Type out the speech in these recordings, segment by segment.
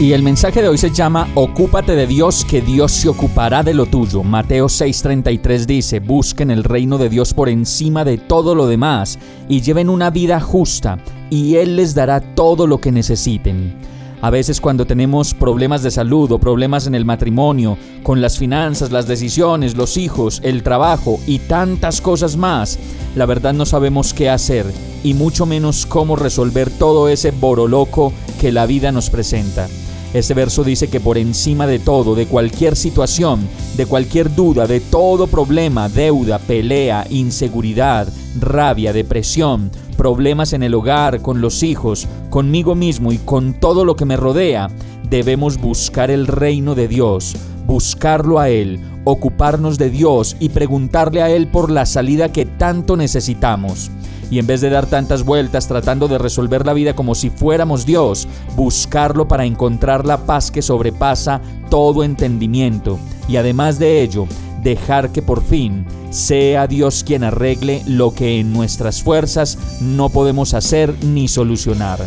Y el mensaje de hoy se llama Ocúpate de Dios, que Dios se ocupará de lo tuyo. Mateo 6:33 dice, busquen el reino de Dios por encima de todo lo demás y lleven una vida justa, y Él les dará todo lo que necesiten. A veces cuando tenemos problemas de salud o problemas en el matrimonio, con las finanzas, las decisiones, los hijos, el trabajo y tantas cosas más, la verdad no sabemos qué hacer y mucho menos cómo resolver todo ese boroloco que la vida nos presenta. Este verso dice que por encima de todo, de cualquier situación, de cualquier duda, de todo problema, deuda, pelea, inseguridad, rabia, depresión, problemas en el hogar, con los hijos, conmigo mismo y con todo lo que me rodea, debemos buscar el reino de Dios, buscarlo a Él, ocuparnos de Dios y preguntarle a Él por la salida que tanto necesitamos y en vez de dar tantas vueltas tratando de resolver la vida como si fuéramos Dios, buscarlo para encontrar la paz que sobrepasa todo entendimiento y además de ello, dejar que por fin sea Dios quien arregle lo que en nuestras fuerzas no podemos hacer ni solucionar.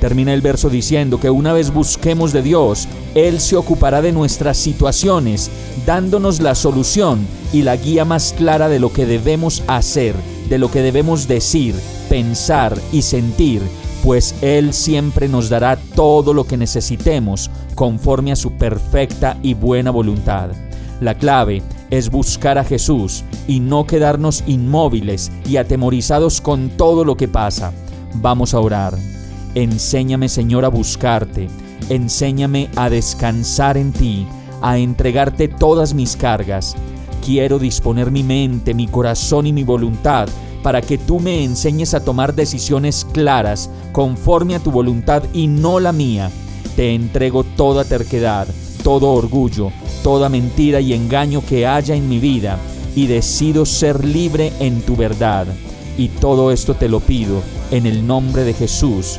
Termina el verso diciendo que una vez busquemos de Dios, Él se ocupará de nuestras situaciones, dándonos la solución y la guía más clara de lo que debemos hacer de lo que debemos decir, pensar y sentir, pues Él siempre nos dará todo lo que necesitemos conforme a su perfecta y buena voluntad. La clave es buscar a Jesús y no quedarnos inmóviles y atemorizados con todo lo que pasa. Vamos a orar. Enséñame Señor a buscarte, enséñame a descansar en ti, a entregarte todas mis cargas Quiero disponer mi mente, mi corazón y mi voluntad para que tú me enseñes a tomar decisiones claras conforme a tu voluntad y no la mía. Te entrego toda terquedad, todo orgullo, toda mentira y engaño que haya en mi vida y decido ser libre en tu verdad. Y todo esto te lo pido en el nombre de Jesús.